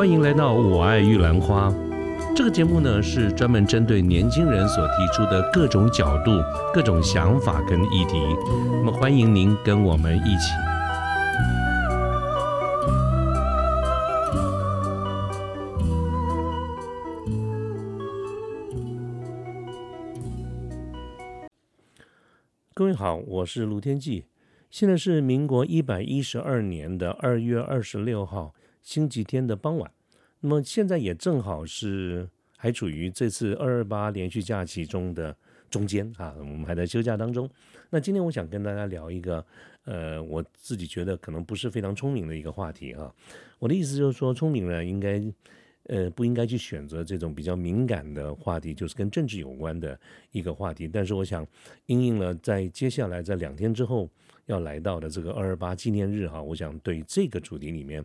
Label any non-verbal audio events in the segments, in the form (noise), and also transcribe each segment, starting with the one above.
欢迎来到《我爱玉兰花》这个节目呢，是专门针对年轻人所提出的各种角度、各种想法跟议题。那么，欢迎您跟我们一起。各位好，我是卢天记。现在是民国一百一十二年的二月二十六号星期天的傍晚。那么现在也正好是还处于这次二二八连续假期中的中间啊，我们还在休假当中。那今天我想跟大家聊一个，呃，我自己觉得可能不是非常聪明的一个话题啊。我的意思就是说，聪明人应该。呃，不应该去选择这种比较敏感的话题，就是跟政治有关的一个话题。但是，我想应应了在接下来在两天之后要来到的这个二二八纪念日哈，我想对这个主题里面，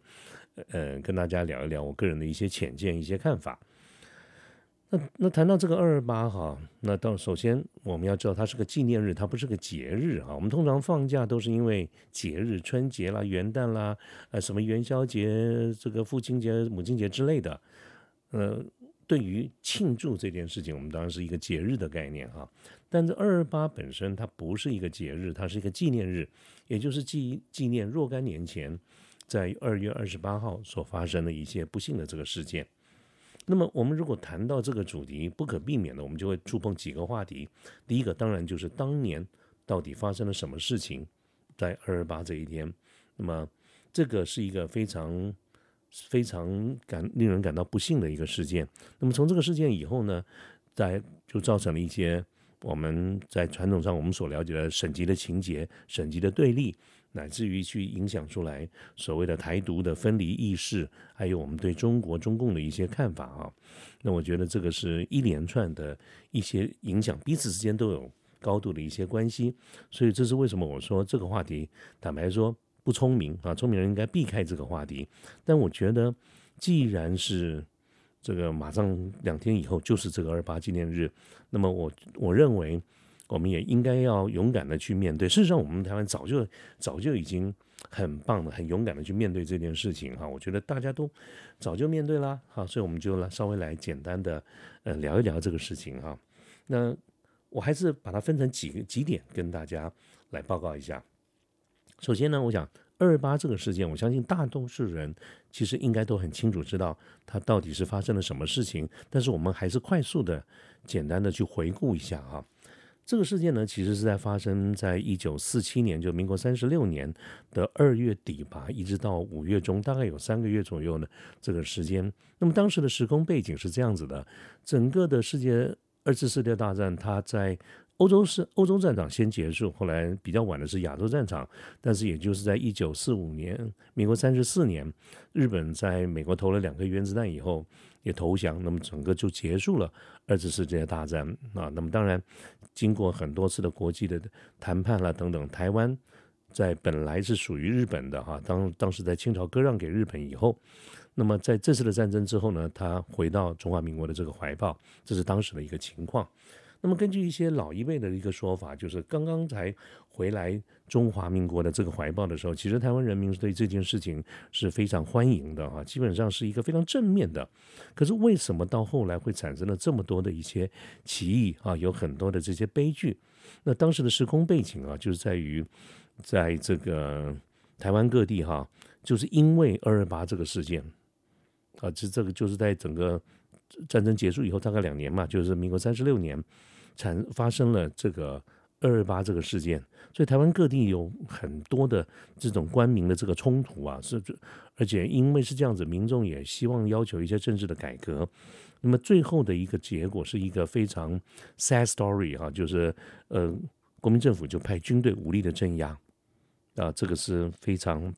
呃，跟大家聊一聊我个人的一些浅见、一些看法。那那谈到这个二二八哈，那到首先我们要知道它是个纪念日，它不是个节日哈。我们通常放假都是因为节日，春节啦、元旦啦、呃什么元宵节、这个父亲节、母亲节之类的。呃，对于庆祝这件事情，我们当然是一个节日的概念哈。但这二二八本身它不是一个节日，它是一个纪念日，也就是纪纪念若干年前在二月二十八号所发生的一些不幸的这个事件。那么，我们如果谈到这个主题，不可避免的，我们就会触碰几个话题。第一个，当然就是当年到底发生了什么事情，在二二八这一天。那么，这个是一个非常非常感令人感到不幸的一个事件。那么，从这个事件以后呢，在就造成了一些我们在传统上我们所了解的省级的情节、省级的对立。乃至于去影响出来所谓的台独的分离意识，还有我们对中国中共的一些看法啊，那我觉得这个是一连串的一些影响，彼此之间都有高度的一些关系，所以这是为什么我说这个话题，坦白说不聪明啊，聪明人应该避开这个话题。但我觉得，既然是这个马上两天以后就是这个二八纪念日，那么我我认为。我们也应该要勇敢的去面对。事实上，我们台湾早就早就已经很棒的、很勇敢的去面对这件事情哈。我觉得大家都早就面对啦，好，所以我们就来稍微来简单的呃聊一聊这个事情哈。那我还是把它分成几个几点跟大家来报告一下。首先呢，我想二二八这个事件，我相信大多数人其实应该都很清楚知道它到底是发生了什么事情，但是我们还是快速的、简单的去回顾一下哈。这个事件呢，其实是在发生在一九四七年，就民国三十六年的二月底吧，一直到五月中，大概有三个月左右的这个时间。那么当时的时空背景是这样子的：整个的世界二次世界大战，它在欧洲是欧洲战场先结束，后来比较晚的是亚洲战场，但是也就是在一九四五年，民国三十四年，日本在美国投了两颗原子弹以后。也投降，那么整个就结束了二次世界大战啊。那么当然，经过很多次的国际的谈判了等等，台湾在本来是属于日本的哈，当当时在清朝割让给日本以后，那么在这次的战争之后呢，他回到中华民国的这个怀抱，这是当时的一个情况。那么根据一些老一辈的一个说法，就是刚刚才回来中华民国的这个怀抱的时候，其实台湾人民对这件事情是非常欢迎的啊，基本上是一个非常正面的。可是为什么到后来会产生了这么多的一些歧义啊？有很多的这些悲剧。那当时的时空背景啊，就是在于在这个台湾各地哈，就是因为二二八这个事件啊，这这个就是在整个战争结束以后大概两年嘛，就是民国三十六年。产发生了这个二二八这个事件，所以台湾各地有很多的这种官民的这个冲突啊，是而且因为是这样子，民众也希望要求一些政治的改革，那么最后的一个结果是一个非常 sad story 哈，就是呃国民政府就派军队武力的镇压。啊，这个是非常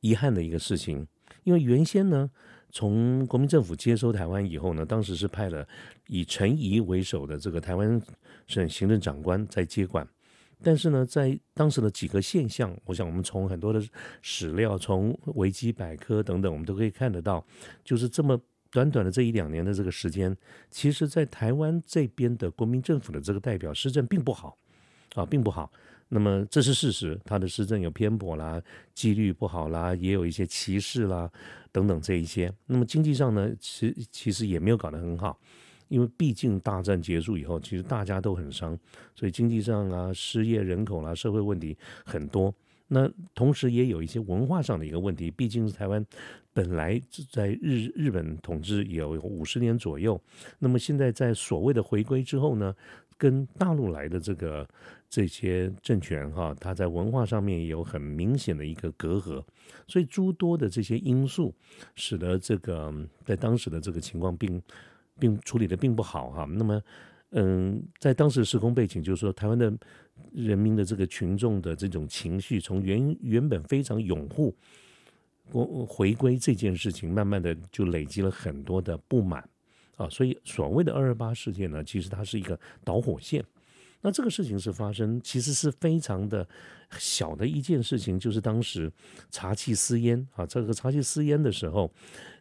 遗憾的一个事情，因为原先呢。从国民政府接收台湾以后呢，当时是派了以陈仪为首的这个台湾省行政长官在接管。但是呢，在当时的几个现象，我想我们从很多的史料、从维基百科等等，我们都可以看得到，就是这么短短的这一两年的这个时间，其实在台湾这边的国民政府的这个代表施政并不好啊，并不好。那么这是事实，他的施政有偏颇啦，纪律不好啦，也有一些歧视啦等等这一些。那么经济上呢，其其实也没有搞得很好，因为毕竟大战结束以后，其实大家都很伤，所以经济上啊，失业人口啦，社会问题很多。那同时也有一些文化上的一个问题，毕竟台湾本来在日日本统治有五十年左右，那么现在在所谓的回归之后呢？跟大陆来的这个这些政权哈，它在文化上面有很明显的一个隔阂，所以诸多的这些因素，使得这个在当时的这个情况并并处理的并不好哈。那么，嗯，在当时的时空背景，就是说台湾的人民的这个群众的这种情绪，从原原本非常拥护我回归这件事情，慢慢的就累积了很多的不满。啊，所以所谓的二二八事件呢，其实它是一个导火线。那这个事情是发生，其实是非常的小的一件事情，就是当时茶器私烟啊，这个茶器私烟的时候，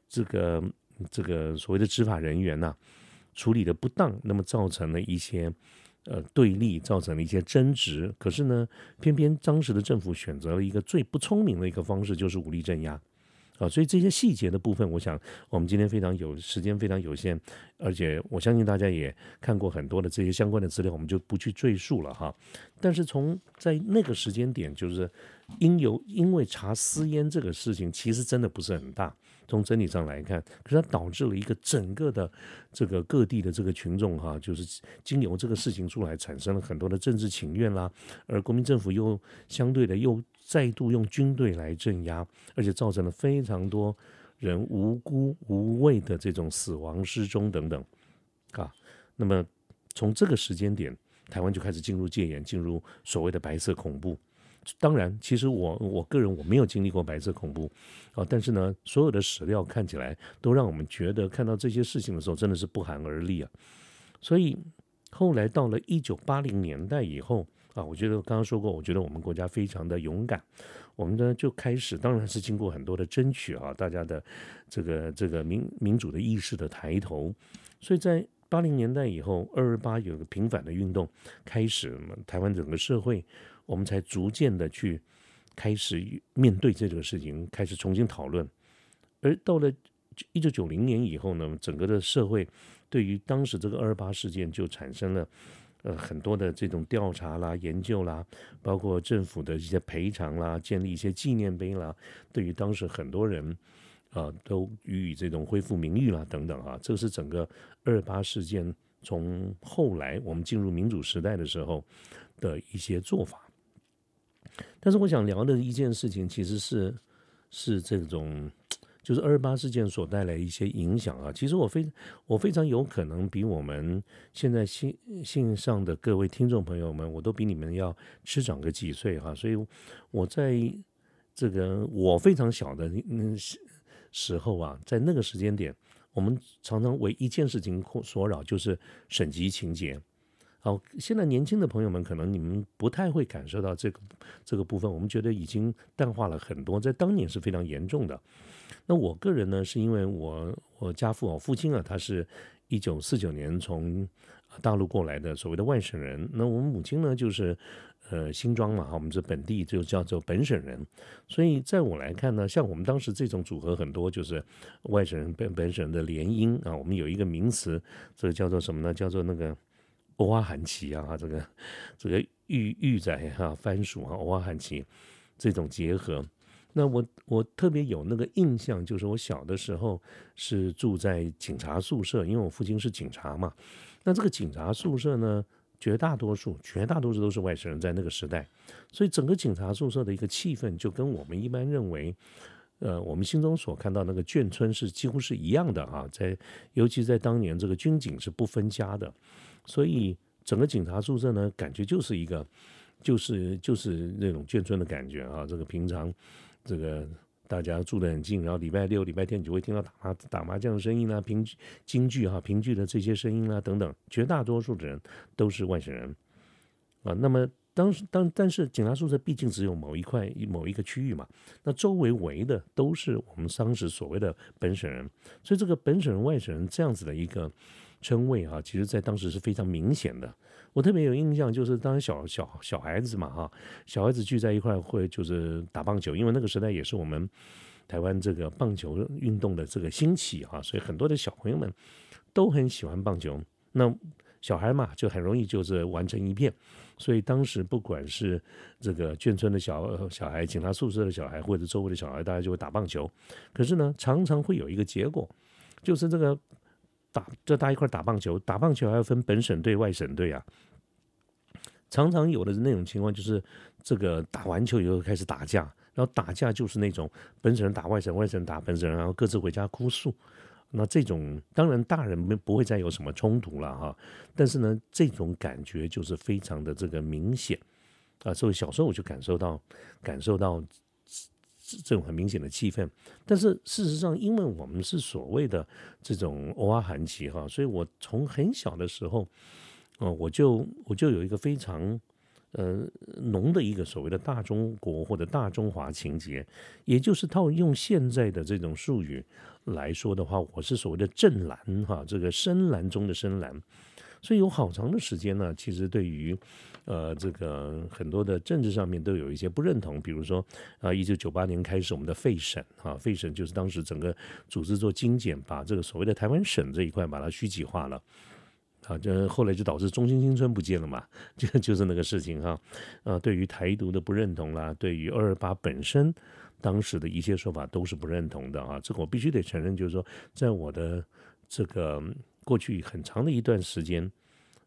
这个这个所谓的执法人员呐，处理的不当，那么造成了一些呃对立，造成了一些争执。可是呢，偏偏当时的政府选择了一个最不聪明的一个方式，就是武力镇压。啊，所以这些细节的部分，我想我们今天非常有时间非常有限，而且我相信大家也看过很多的这些相关的资料，我们就不去赘述了哈。但是从在那个时间点，就是因由因为查私烟这个事情，其实真的不是很大，从整体上来看，可是它导致了一个整个的这个各地的这个群众哈，就是经由这个事情出来，产生了很多的政治情愿啦，而国民政府又相对的又。再度用军队来镇压，而且造成了非常多人无辜无畏的这种死亡、失踪等等，啊，那么从这个时间点，台湾就开始进入戒严，进入所谓的白色恐怖。当然，其实我我个人我没有经历过白色恐怖啊，但是呢，所有的史料看起来都让我们觉得，看到这些事情的时候，真的是不寒而栗啊。所以后来到了一九八零年代以后。啊，我觉得刚刚说过，我觉得我们国家非常的勇敢，我们呢就开始，当然是经过很多的争取啊，大家的这个这个民民主的意识的抬头，所以在八零年代以后，二二八有个平反的运动开始，台湾整个社会我们才逐渐的去开始面对这个事情，开始重新讨论，而到了一九九零年以后呢，整个的社会对于当时这个二八事件就产生了。呃，很多的这种调查啦、研究啦，包括政府的一些赔偿啦、建立一些纪念碑啦，对于当时很多人啊，都予以这种恢复名誉啦等等啊，这是整个二八事件从后来我们进入民主时代的时候的一些做法。但是我想聊的一件事情，其实是是这种。就是二八事件所带来一些影响啊，其实我非我非常有可能比我们现在信信上的各位听众朋友们，我都比你们要迟长个几岁哈，所以我在这个我非常小的那时候啊，在那个时间点，我们常常为一件事情所扰，就是省级情节。好，现在年轻的朋友们可能你们不太会感受到这个这个部分，我们觉得已经淡化了很多，在当年是非常严重的。那我个人呢，是因为我我家父我父亲啊，他是一九四九年从大陆过来的所谓的外省人。那我们母亲呢，就是呃新庄嘛，哈，我们是本地就叫做本省人。所以在我来看呢，像我们当时这种组合很多，就是外省人本本省人的联姻啊。我们有一个名词，这个叫做什么呢？叫做那个欧阿罕奇啊，这个 (laughs) 这个玉玉仔哈番薯啊欧阿罕奇这种结合。那我我特别有那个印象，就是我小的时候是住在警察宿舍，因为我父亲是警察嘛。那这个警察宿舍呢，绝大多数绝大多数都是外省人，在那个时代，所以整个警察宿舍的一个气氛就跟我们一般认为，呃，我们心中所看到那个眷村是几乎是一样的啊。在尤其在当年，这个军警是不分家的，所以整个警察宿舍呢，感觉就是一个就是就是那种眷村的感觉啊。这个平常。这个大家住得很近，然后礼拜六、礼拜天你就会听到打麻打麻将的声音啦，评京剧哈评剧的这些声音啦等等。绝大多数的人都是外省人啊。那么当时当但是警察宿舍毕竟只有某一块某一个区域嘛，那周围围的都是我们当时所谓的本省人，所以这个本省人外省人这样子的一个称谓哈，其实在当时是非常明显的。我特别有印象，就是当小小小孩子嘛哈，小孩子聚在一块会就是打棒球，因为那个时代也是我们台湾这个棒球运动的这个兴起哈，所以很多的小朋友们都很喜欢棒球。那小孩嘛，就很容易就是玩成一片。所以当时不管是这个眷村的小小孩、警察宿舍的小孩，或者周围的小孩，大家就会打棒球。可是呢，常常会有一个结果，就是这个打这大家一块打棒球，打棒球还要分本省队、外省队啊。常常有的那种情况，就是这个打完球以后开始打架，然后打架就是那种本省人打外省，外省人打本省人，然后各自回家哭诉。那这种当然大人们不会再有什么冲突了哈，但是呢，这种感觉就是非常的这个明显啊，所以小时候我就感受到感受到这种很明显的气氛。但是事实上，因为我们是所谓的这种欧阿韩旗哈，所以我从很小的时候，哦，我就我就有一个非常。呃，浓的一个所谓的大中国或者大中华情节，也就是套用现在的这种术语来说的话，我是所谓的正蓝哈，这个深蓝中的深蓝，所以有好长的时间呢，其实对于呃这个很多的政治上面都有一些不认同，比如说啊，一九九八年开始我们的废省啊，废省就是当时整个组织做精简，把这个所谓的台湾省这一块把它虚极化了。啊，这后来就导致中心新村不见了嘛，(laughs) 就就是那个事情哈。啊，对于台独的不认同啦，对于二二八本身当时的一些说法都是不认同的啊。这个我必须得承认，就是说，在我的这个过去很长的一段时间，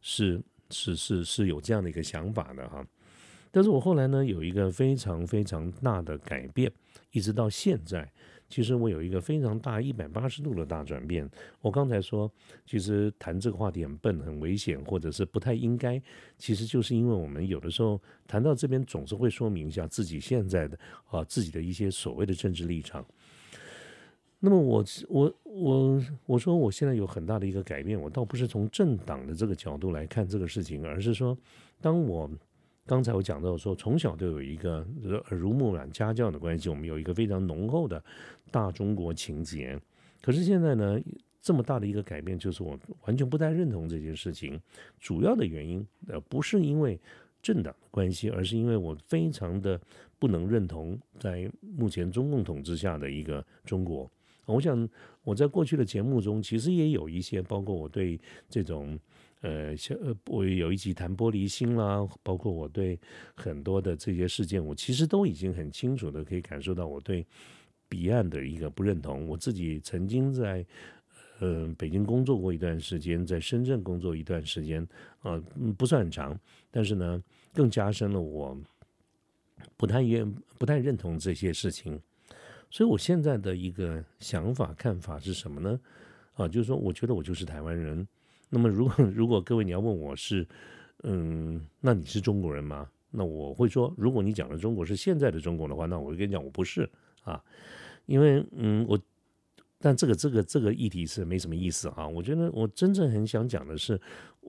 是是是是有这样的一个想法的哈。但是我后来呢，有一个非常非常大的改变，一直到现在。其实我有一个非常大一百八十度的大转变。我刚才说，其实谈这个话题很笨、很危险，或者是不太应该。其实就是因为我们有的时候谈到这边，总是会说明一下自己现在的啊自己的一些所谓的政治立场。那么我我我我说我现在有很大的一个改变，我倒不是从政党的这个角度来看这个事情，而是说，当我。刚才我讲到说，从小都有一个耳濡目染家教的关系，我们有一个非常浓厚的大中国情节。可是现在呢，这么大的一个改变，就是我完全不太认同这件事情。主要的原因，呃，不是因为政党的关系，而是因为我非常的不能认同在目前中共统治下的一个中国。我想我在过去的节目中，其实也有一些，包括我对这种。呃，像呃，我有一集谈玻璃心啦，包括我对很多的这些事件，我其实都已经很清楚的可以感受到我对彼岸的一个不认同。我自己曾经在呃北京工作过一段时间，在深圳工作一段时间，啊，不算很长，但是呢，更加深了我不太愿、不太认同这些事情。所以我现在的一个想法、看法是什么呢？啊，就是说，我觉得我就是台湾人。那么，如果 (laughs) 如果各位你要问我是，嗯，那你是中国人吗？那我会说，如果你讲的中国是现在的中国的话，那我会跟你讲我不是啊，因为嗯，我但这个这个这个议题是没什么意思啊。我觉得我真正很想讲的是，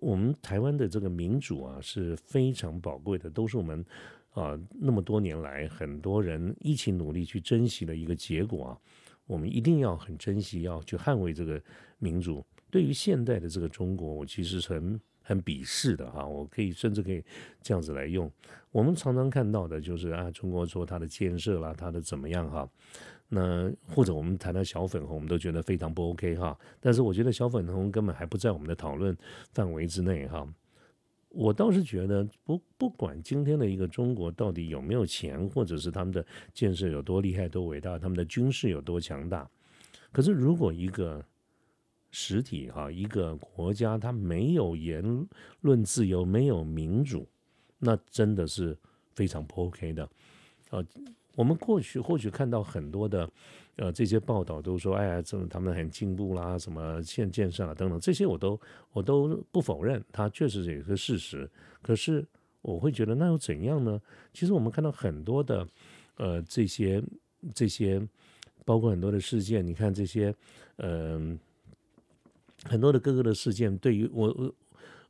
我们台湾的这个民主啊是非常宝贵的，都是我们啊那么多年来很多人一起努力去珍惜的一个结果啊。我们一定要很珍惜，要去捍卫这个民主。对于现代的这个中国，我其实是很很鄙视的哈。我可以甚至可以这样子来用。我们常常看到的就是啊，中国说它的建设啦，它的怎么样哈。那或者我们谈到小粉红，我们都觉得非常不 OK 哈。但是我觉得小粉红根本还不在我们的讨论范围之内哈。我倒是觉得，不不管今天的一个中国到底有没有钱，或者是他们的建设有多厉害、多伟大，他们的军事有多强大，可是如果一个实体哈，一个国家它没有言论自由，没有民主，那真的是非常不 OK 的。呃，我们过去或许看到很多的。呃，这些报道都说，哎呀，这他们很进步啦，什么建建设啊等等，这些我都我都不否认，它确实是一个事实。可是我会觉得，那又怎样呢？其实我们看到很多的，呃，这些这些，包括很多的事件，你看这些，嗯，很多的各个的事件，对于我我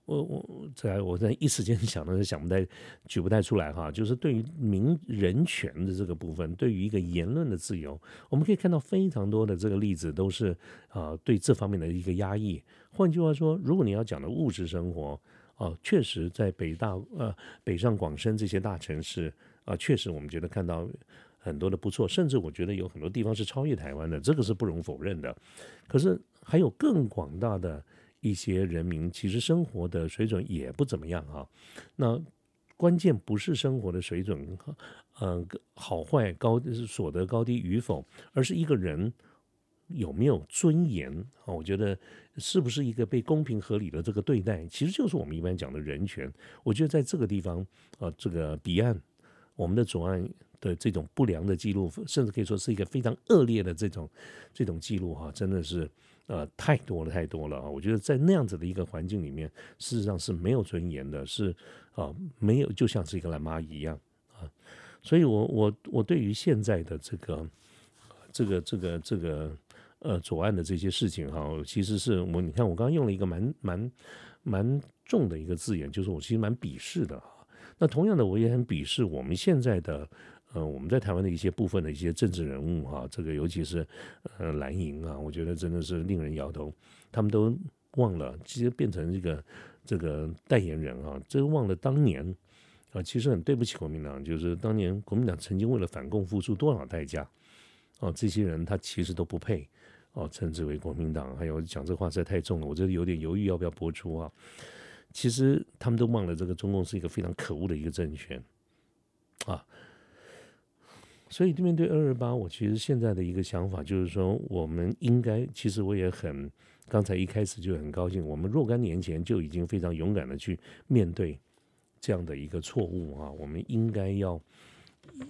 我我在我在一时间 (laughs) 想的是想不太举不太出来哈，就是对于民人权的这个部分，对于一个言论的自由，我们可以看到非常多的这个例子都是啊对这方面的一个压抑。换句话说，如果你要讲的物质生活啊，确实在北大呃北上广深这些大城市啊，确实我们觉得看到很多的不错，甚至我觉得有很多地方是超越台湾的，这个是不容否认的。可是还有更广大的。一些人民其实生活的水准也不怎么样哈，那关键不是生活的水准，嗯，好坏高所得高低与否，而是一个人有没有尊严啊？我觉得是不是一个被公平合理的这个对待，其实就是我们一般讲的人权。我觉得在这个地方啊，这个彼岸我们的左岸的这种不良的记录，甚至可以说是一个非常恶劣的这种这种记录哈，真的是。呃，太多了，太多了啊！我觉得在那样子的一个环境里面，事实上是没有尊严的，是啊，没有，就像是一个懒妈一样啊。所以，我我我对于现在的这个这个这个这个呃左岸的这些事情哈，其实是我你看，我刚刚用了一个蛮蛮蛮重的一个字眼，就是我其实蛮鄙视的哈。那同样的，我也很鄙视我们现在的。呃，我们在台湾的一些部分的一些政治人物哈，这个尤其是呃蓝营啊，我觉得真的是令人摇头。他们都忘了，其实变成一个这个代言人啊，真忘了当年啊，其实很对不起国民党，就是当年国民党曾经为了反共付出多少代价啊，这些人他其实都不配哦，称之为国民党。还有讲这话实在太重了，我觉得有点犹豫要不要播出啊。其实他们都忘了，这个中共是一个非常可恶的一个政权啊。所以面对二二八，我其实现在的一个想法就是说，我们应该，其实我也很，刚才一开始就很高兴，我们若干年前就已经非常勇敢的去面对这样的一个错误啊，我们应该要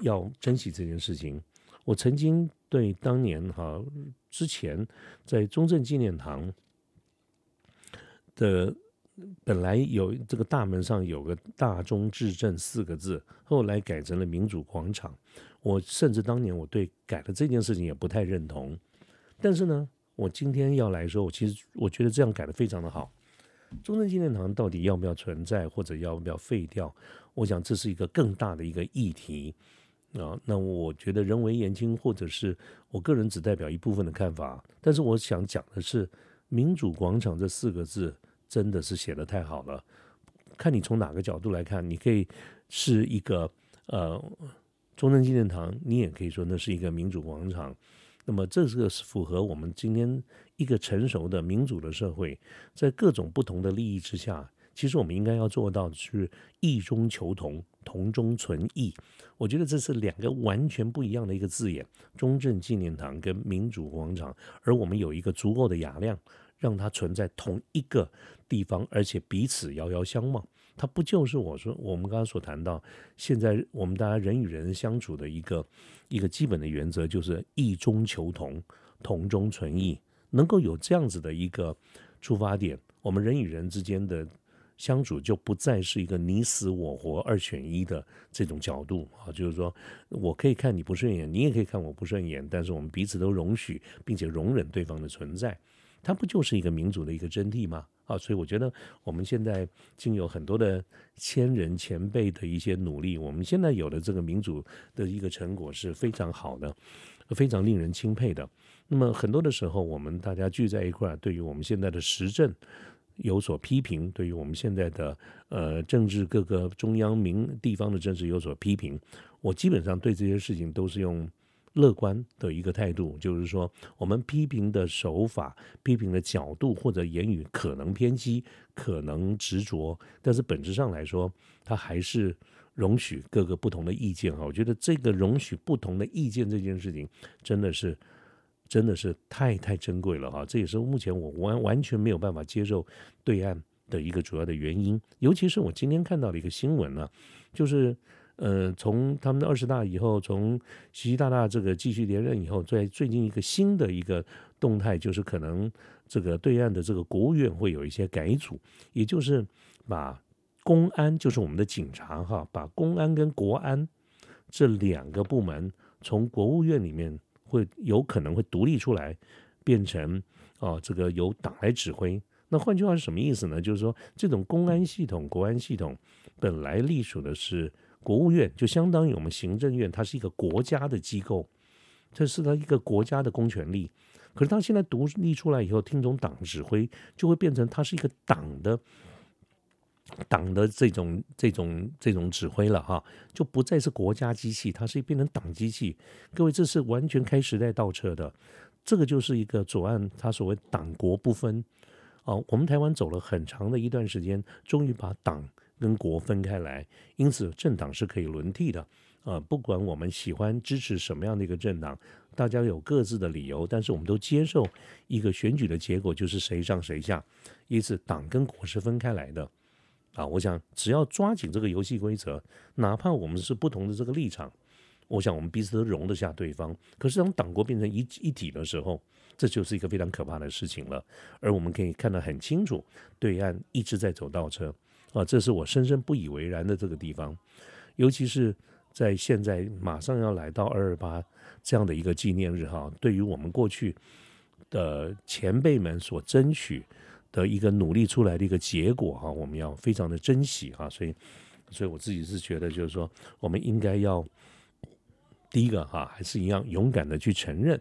要珍惜这件事情。我曾经对当年哈之前在中正纪念堂的。本来有这个大门上有个“大中至正”四个字，后来改成了民主广场。我甚至当年我对改了这件事情也不太认同。但是呢，我今天要来说，我其实我觉得这样改的非常的好。中正纪念堂到底要不要存在，或者要不要废掉？我想这是一个更大的一个议题啊。那我觉得人为言轻，或者是我个人只代表一部分的看法。但是我想讲的是“民主广场”这四个字。真的是写的太好了，看你从哪个角度来看，你可以是一个呃中正纪念堂，你也可以说那是一个民主广场。那么这个是符合我们今天一个成熟的民主的社会，在各种不同的利益之下，其实我们应该要做到是异中求同，同中存异。我觉得这是两个完全不一样的一个字眼，中正纪念堂跟民主广场，而我们有一个足够的雅量。让它存在同一个地方，而且彼此遥遥相望，它不就是我说我们刚刚所谈到，现在我们大家人与人相处的一个一个基本的原则，就是异中求同，同中存异，能够有这样子的一个出发点，我们人与人之间的相处就不再是一个你死我活二选一的这种角度啊，就是说我可以看你不顺眼，你也可以看我不顺眼，但是我们彼此都容许并且容忍对方的存在。它不就是一个民主的一个真谛吗？啊，所以我觉得我们现在经有很多的前人前辈的一些努力，我们现在有的这个民主的一个成果是非常好的，非常令人钦佩的。那么很多的时候，我们大家聚在一块儿，对于我们现在的时政有所批评，对于我们现在的呃政治各个中央民地方的政治有所批评，我基本上对这些事情都是用。乐观的一个态度，就是说，我们批评的手法、批评的角度或者言语可能偏激，可能执着，但是本质上来说，它还是容许各个不同的意见哈。我觉得这个容许不同的意见这件事情，真的是真的是太太珍贵了哈。这也是目前我完完全没有办法接受对岸的一个主要的原因。尤其是我今天看到的一个新闻呢，就是。呃，从他们的二十大以后，从习大大这个继续连任以后，在最近一个新的一个动态，就是可能这个对岸的这个国务院会有一些改组，也就是把公安，就是我们的警察哈，把公安跟国安这两个部门从国务院里面会有可能会独立出来，变成哦这个由党来指挥。那换句话是什么意思呢？就是说，这种公安系统、国安系统本来隶属的是国务院，就相当于我们行政院，它是一个国家的机构，这是它一个国家的公权力。可是它现在独立出来以后，听从党指挥，就会变成它是一个党的。党的这种这种这种指挥了哈，就不再是国家机器，它是变成党机器。各位，这是完全开时代倒车的。这个就是一个左岸，它所谓党国不分哦。我们台湾走了很长的一段时间，终于把党跟国分开来，因此政党是可以轮替的啊。不管我们喜欢支持什么样的一个政党，大家有各自的理由，但是我们都接受一个选举的结果，就是谁上谁下，因此党跟国是分开来的。啊，我想只要抓紧这个游戏规则，哪怕我们是不同的这个立场，我想我们彼此都容得下对方。可是当党国变成一一体的时候，这就是一个非常可怕的事情了。而我们可以看得很清楚，对岸一直在走倒车啊，这是我深深不以为然的这个地方。尤其是在现在马上要来到二二八这样的一个纪念日哈，对于我们过去的前辈们所争取。的一个努力出来的一个结果哈，我们要非常的珍惜哈，所以，所以我自己是觉得，就是说，我们应该要第一个哈，还是一样勇敢的去承认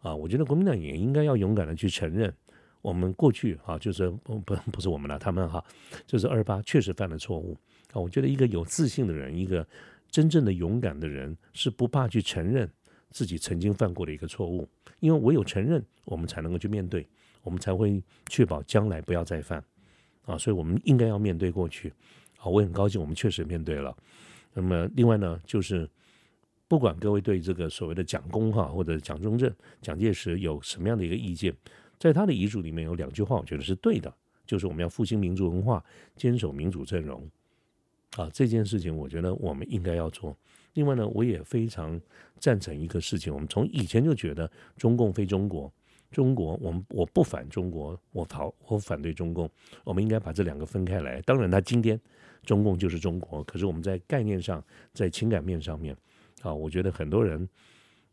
啊，我觉得国民党也应该要勇敢的去承认，我们过去啊，就是不不是我们了，他们哈，就是二八确实犯了错误啊，我觉得一个有自信的人，一个真正的勇敢的人，是不怕去承认自己曾经犯过的一个错误，因为唯有承认，我们才能够去面对。我们才会确保将来不要再犯啊，所以我们应该要面对过去啊。我很高兴，我们确实面对了。那么，另外呢，就是不管各位对这个所谓的蒋公哈或者蒋中正、蒋介石有什么样的一个意见，在他的遗嘱里面有两句话，我觉得是对的，就是我们要复兴民族文化，坚守民主阵容啊。这件事情，我觉得我们应该要做。另外呢，我也非常赞成一个事情，我们从以前就觉得中共非中国。中国，我们我不反中国，我讨我反对中共，我们应该把这两个分开来。当然，他今天中共就是中国，可是我们在概念上，在情感面上面，啊，我觉得很多人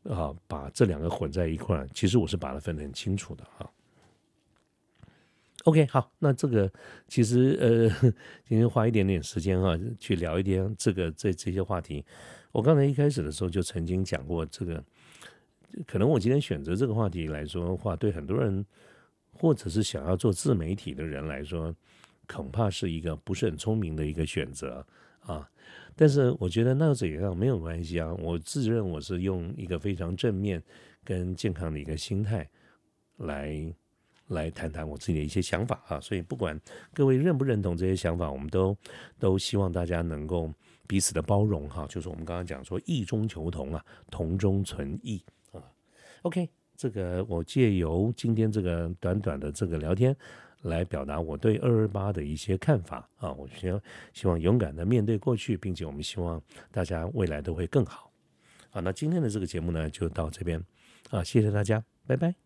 啊把这两个混在一块，其实我是把它分得很清楚的啊。OK，好，那这个其实呃，(laughs) 今天花一点点时间啊，去聊一点这个这这些话题。我刚才一开始的时候就曾经讲过这个。可能我今天选择这个话题来说的话，对很多人，或者是想要做自媒体的人来说，恐怕是一个不是很聪明的一个选择啊。但是我觉得那又怎样？没有关系啊。我自认我是用一个非常正面跟健康的一个心态来来谈谈我自己的一些想法啊。所以不管各位认不认同这些想法，我们都都希望大家能够彼此的包容哈。就是我们刚刚讲说，异中求同啊，同中存异啊。OK，这个我借由今天这个短短的这个聊天，来表达我对二二八的一些看法啊。我希希望勇敢的面对过去，并且我们希望大家未来都会更好。好，那今天的这个节目呢，就到这边啊，谢谢大家，拜拜。